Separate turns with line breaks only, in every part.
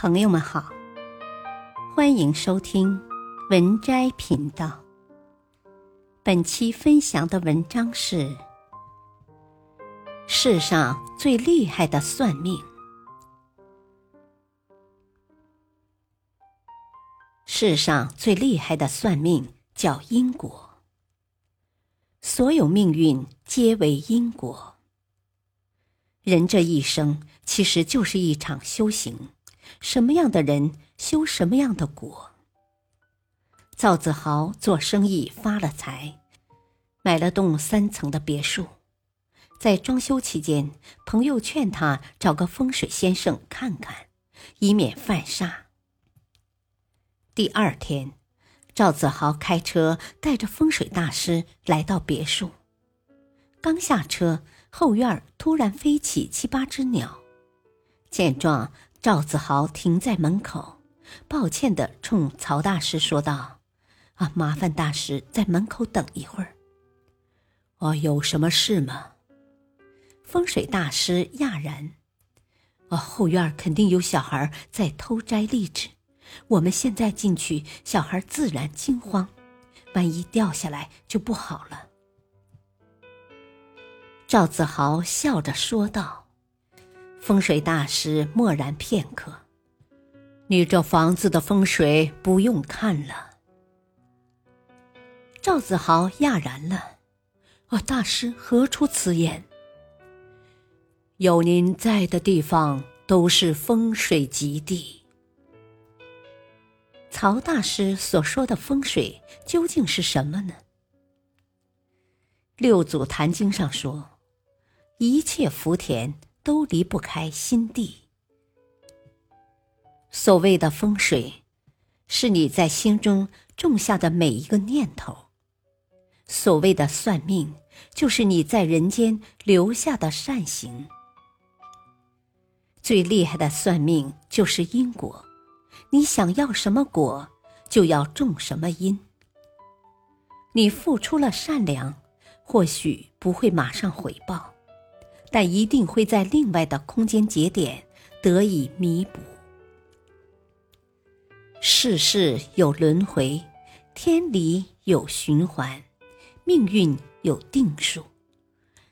朋友们好，欢迎收听文摘频道。本期分享的文章是：世上最厉害的算命。世上最厉害的算命叫因果，所有命运皆为因果。人这一生其实就是一场修行。什么样的人修什么样的果。赵子豪做生意发了财，买了栋三层的别墅。在装修期间，朋友劝他找个风水先生看看，以免犯煞。第二天，赵子豪开车带着风水大师来到别墅。刚下车，后院突然飞起七八只鸟，见状。赵子豪停在门口，抱歉的冲曹大师说道：“啊，麻烦大师在门口等一会儿。”“哦，有什么事吗？”风水大师讶然：“哦，后院肯定有小孩在偷摘荔枝，我们现在进去，小孩自然惊慌，万一掉下来就不好了。”赵子豪笑着说道。风水大师默然片刻，你这房子的风水不用看了。赵子豪讶然了，啊，大师何出此言？有您在的地方都是风水极地。曹大师所说的风水究竟是什么呢？六祖坛经上说，一切福田。都离不开心地。所谓的风水，是你在心中种下的每一个念头；所谓的算命，就是你在人间留下的善行。最厉害的算命就是因果，你想要什么果，就要种什么因。你付出了善良，或许不会马上回报。但一定会在另外的空间节点得以弥补。世事有轮回，天理有循环，命运有定数。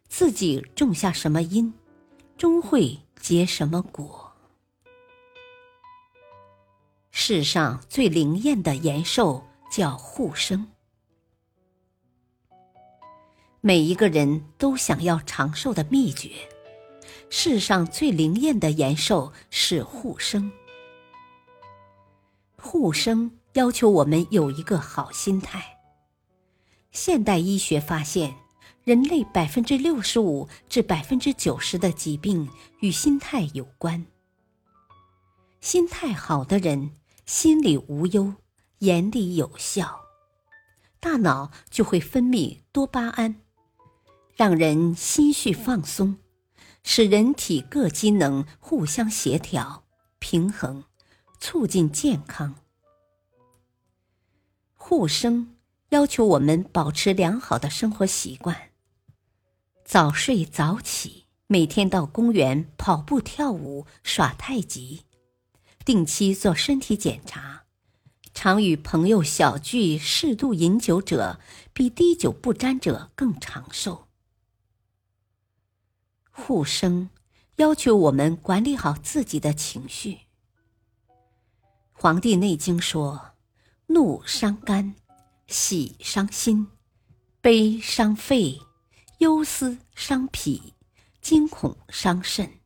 自己种下什么因，终会结什么果。世上最灵验的延寿叫护生。每一个人都想要长寿的秘诀，世上最灵验的延寿是护生。护生要求我们有一个好心态。现代医学发现，人类百分之六十五至百分之九十的疾病与心态有关。心态好的人，心里无忧，眼里有笑，大脑就会分泌多巴胺。让人心绪放松，使人体各机能互相协调、平衡，促进健康。护生要求我们保持良好的生活习惯：早睡早起，每天到公园跑步、跳舞、耍太极，定期做身体检查，常与朋友小聚，适度饮酒者比滴酒不沾者更长寿。护生要求我们管理好自己的情绪。《黄帝内经》说：“怒伤肝，喜伤心，悲伤肺，忧思伤脾，惊恐伤肾，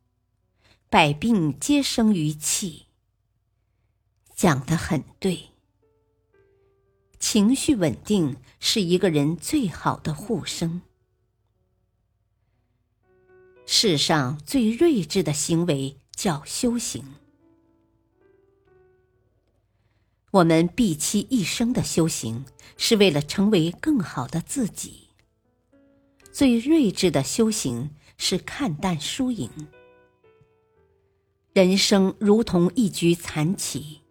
百病皆生于气。”讲得很对。情绪稳定是一个人最好的护生。世上最睿智的行为叫修行。我们毕其一生的修行，是为了成为更好的自己。最睿智的修行是看淡输赢。人生如同一局残棋，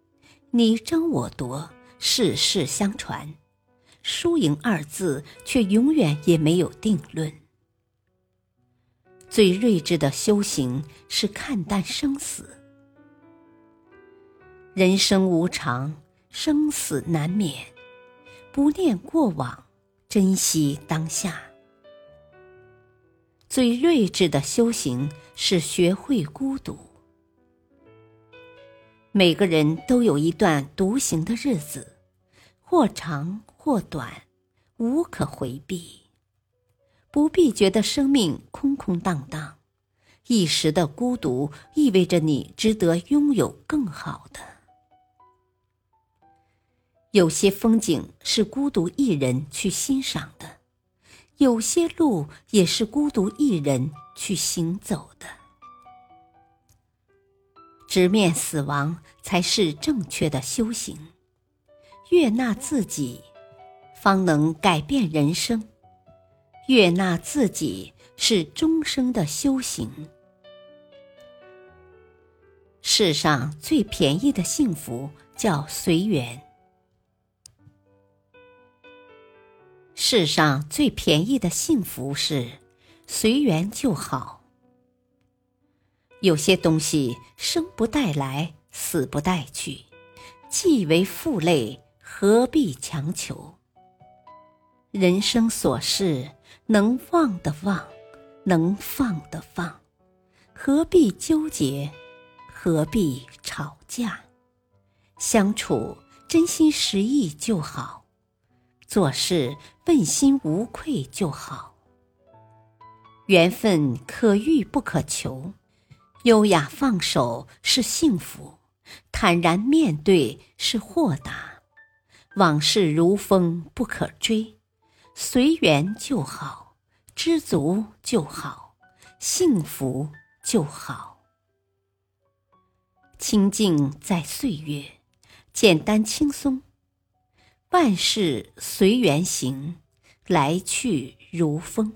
你争我夺，世事相传，输赢二字却永远也没有定论。最睿智的修行是看淡生死。人生无常，生死难免，不念过往，珍惜当下。最睿智的修行是学会孤独。每个人都有一段独行的日子，或长或短，无可回避。不必觉得生命空空荡荡，一时的孤独意味着你值得拥有更好的。有些风景是孤独一人去欣赏的，有些路也是孤独一人去行走的。直面死亡才是正确的修行，悦纳自己，方能改变人生。悦纳自己是终生的修行。世上最便宜的幸福叫随缘。世上最便宜的幸福是随缘就好。有些东西生不带来，死不带去，既为负累，何必强求？人生琐事，能忘的忘，能放的放，何必纠结？何必吵架？相处真心实意就好。做事问心无愧就好。缘分可遇不可求，优雅放手是幸福，坦然面对是豁达。往事如风不可追，随缘就好，知足就好，幸福就好。清静在岁月，简单轻松。万事随缘行，来去如风。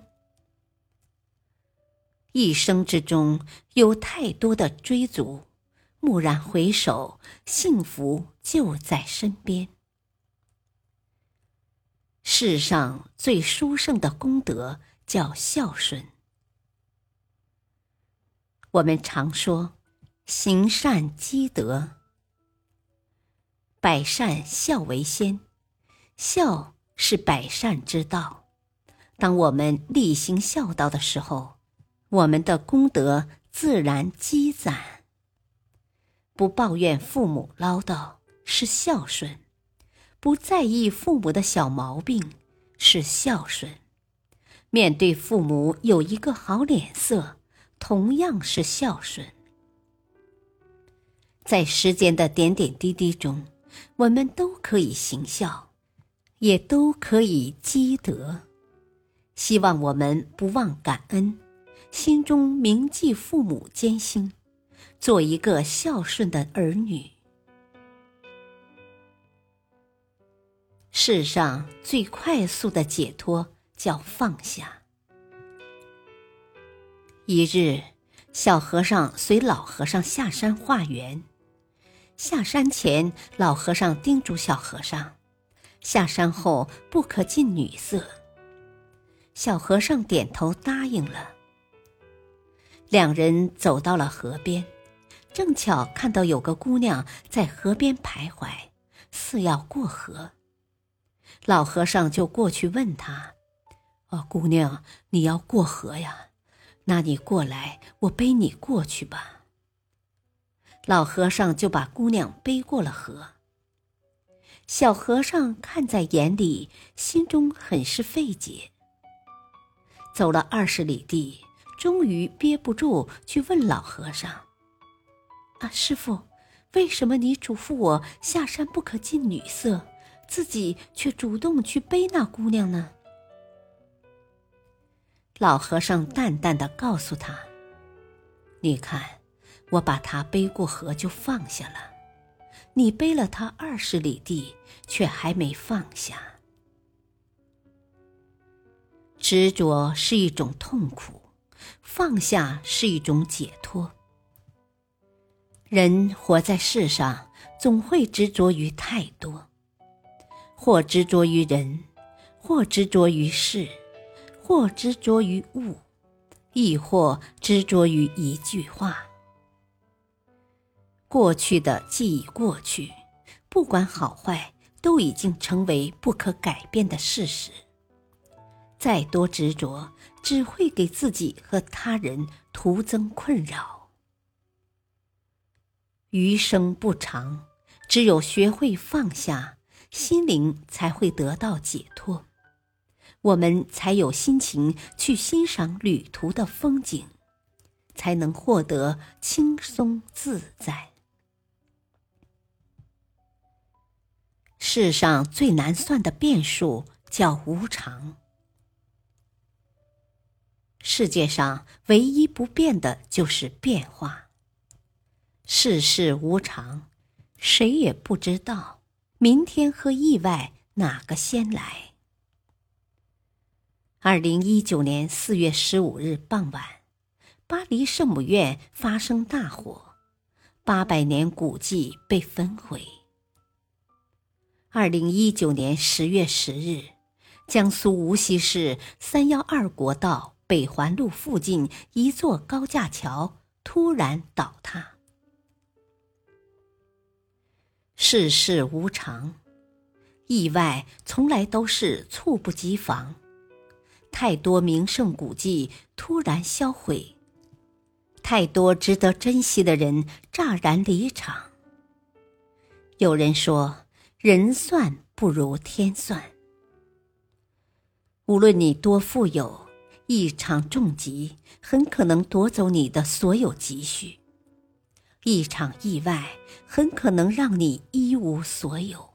一生之中有太多的追逐，蓦然回首，幸福就在身边。世上最殊胜的功德叫孝顺。我们常说，行善积德，百善孝为先。孝是百善之道。当我们力行孝道的时候，我们的功德自然积攒。不抱怨父母唠叨是孝顺，不在意父母的小毛病是孝顺，面对父母有一个好脸色，同样是孝顺。在时间的点点滴滴中，我们都可以行孝。也都可以积德，希望我们不忘感恩，心中铭记父母艰辛，做一个孝顺的儿女。世上最快速的解脱叫放下。一日，小和尚随老和尚下山化缘，下山前，老和尚叮嘱小和尚。下山后不可近女色。小和尚点头答应了。两人走到了河边，正巧看到有个姑娘在河边徘徊，似要过河。老和尚就过去问她：“哦，姑娘，你要过河呀？那你过来，我背你过去吧。”老和尚就把姑娘背过了河。小和尚看在眼里，心中很是费解。走了二十里地，终于憋不住，去问老和尚：“啊，师傅，为什么你嘱咐我下山不可近女色，自己却主动去背那姑娘呢？”老和尚淡淡的告诉他：“你看，我把她背过河就放下了。”你背了他二十里地，却还没放下。执着是一种痛苦，放下是一种解脱。人活在世上，总会执着于太多，或执着于人，或执着于事，或执着于物，亦或执着于一句话。过去的既已过去，不管好坏，都已经成为不可改变的事实。再多执着，只会给自己和他人徒增困扰。余生不长，只有学会放下，心灵才会得到解脱，我们才有心情去欣赏旅途的风景，才能获得轻松自在。世上最难算的变数叫无常。世界上唯一不变的就是变化。世事无常，谁也不知道明天和意外哪个先来。二零一九年四月十五日傍晚，巴黎圣母院发生大火，八百年古迹被焚毁。二零一九年十月十日，江苏无锡市三幺二国道。北环路附近一座高架桥突然倒塌。世事无常，意外从来都是猝不及防。太多名胜古迹突然销毁，太多值得珍惜的人乍然离场。有人说：“人算不如天算。”无论你多富有。一场重疾很可能夺走你的所有积蓄，一场意外很可能让你一无所有。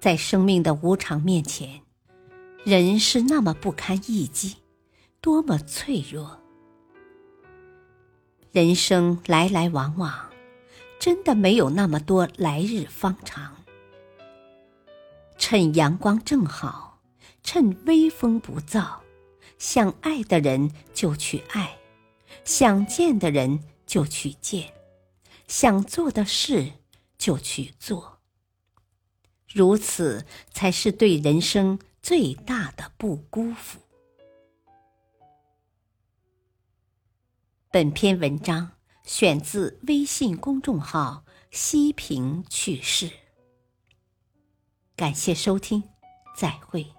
在生命的无常面前，人是那么不堪一击，多么脆弱。人生来来往往，真的没有那么多来日方长。趁阳光正好。趁微风不燥，想爱的人就去爱，想见的人就去见，想做的事就去做。如此才是对人生最大的不辜负。本篇文章选自微信公众号“西平趣事”。感谢收听，再会。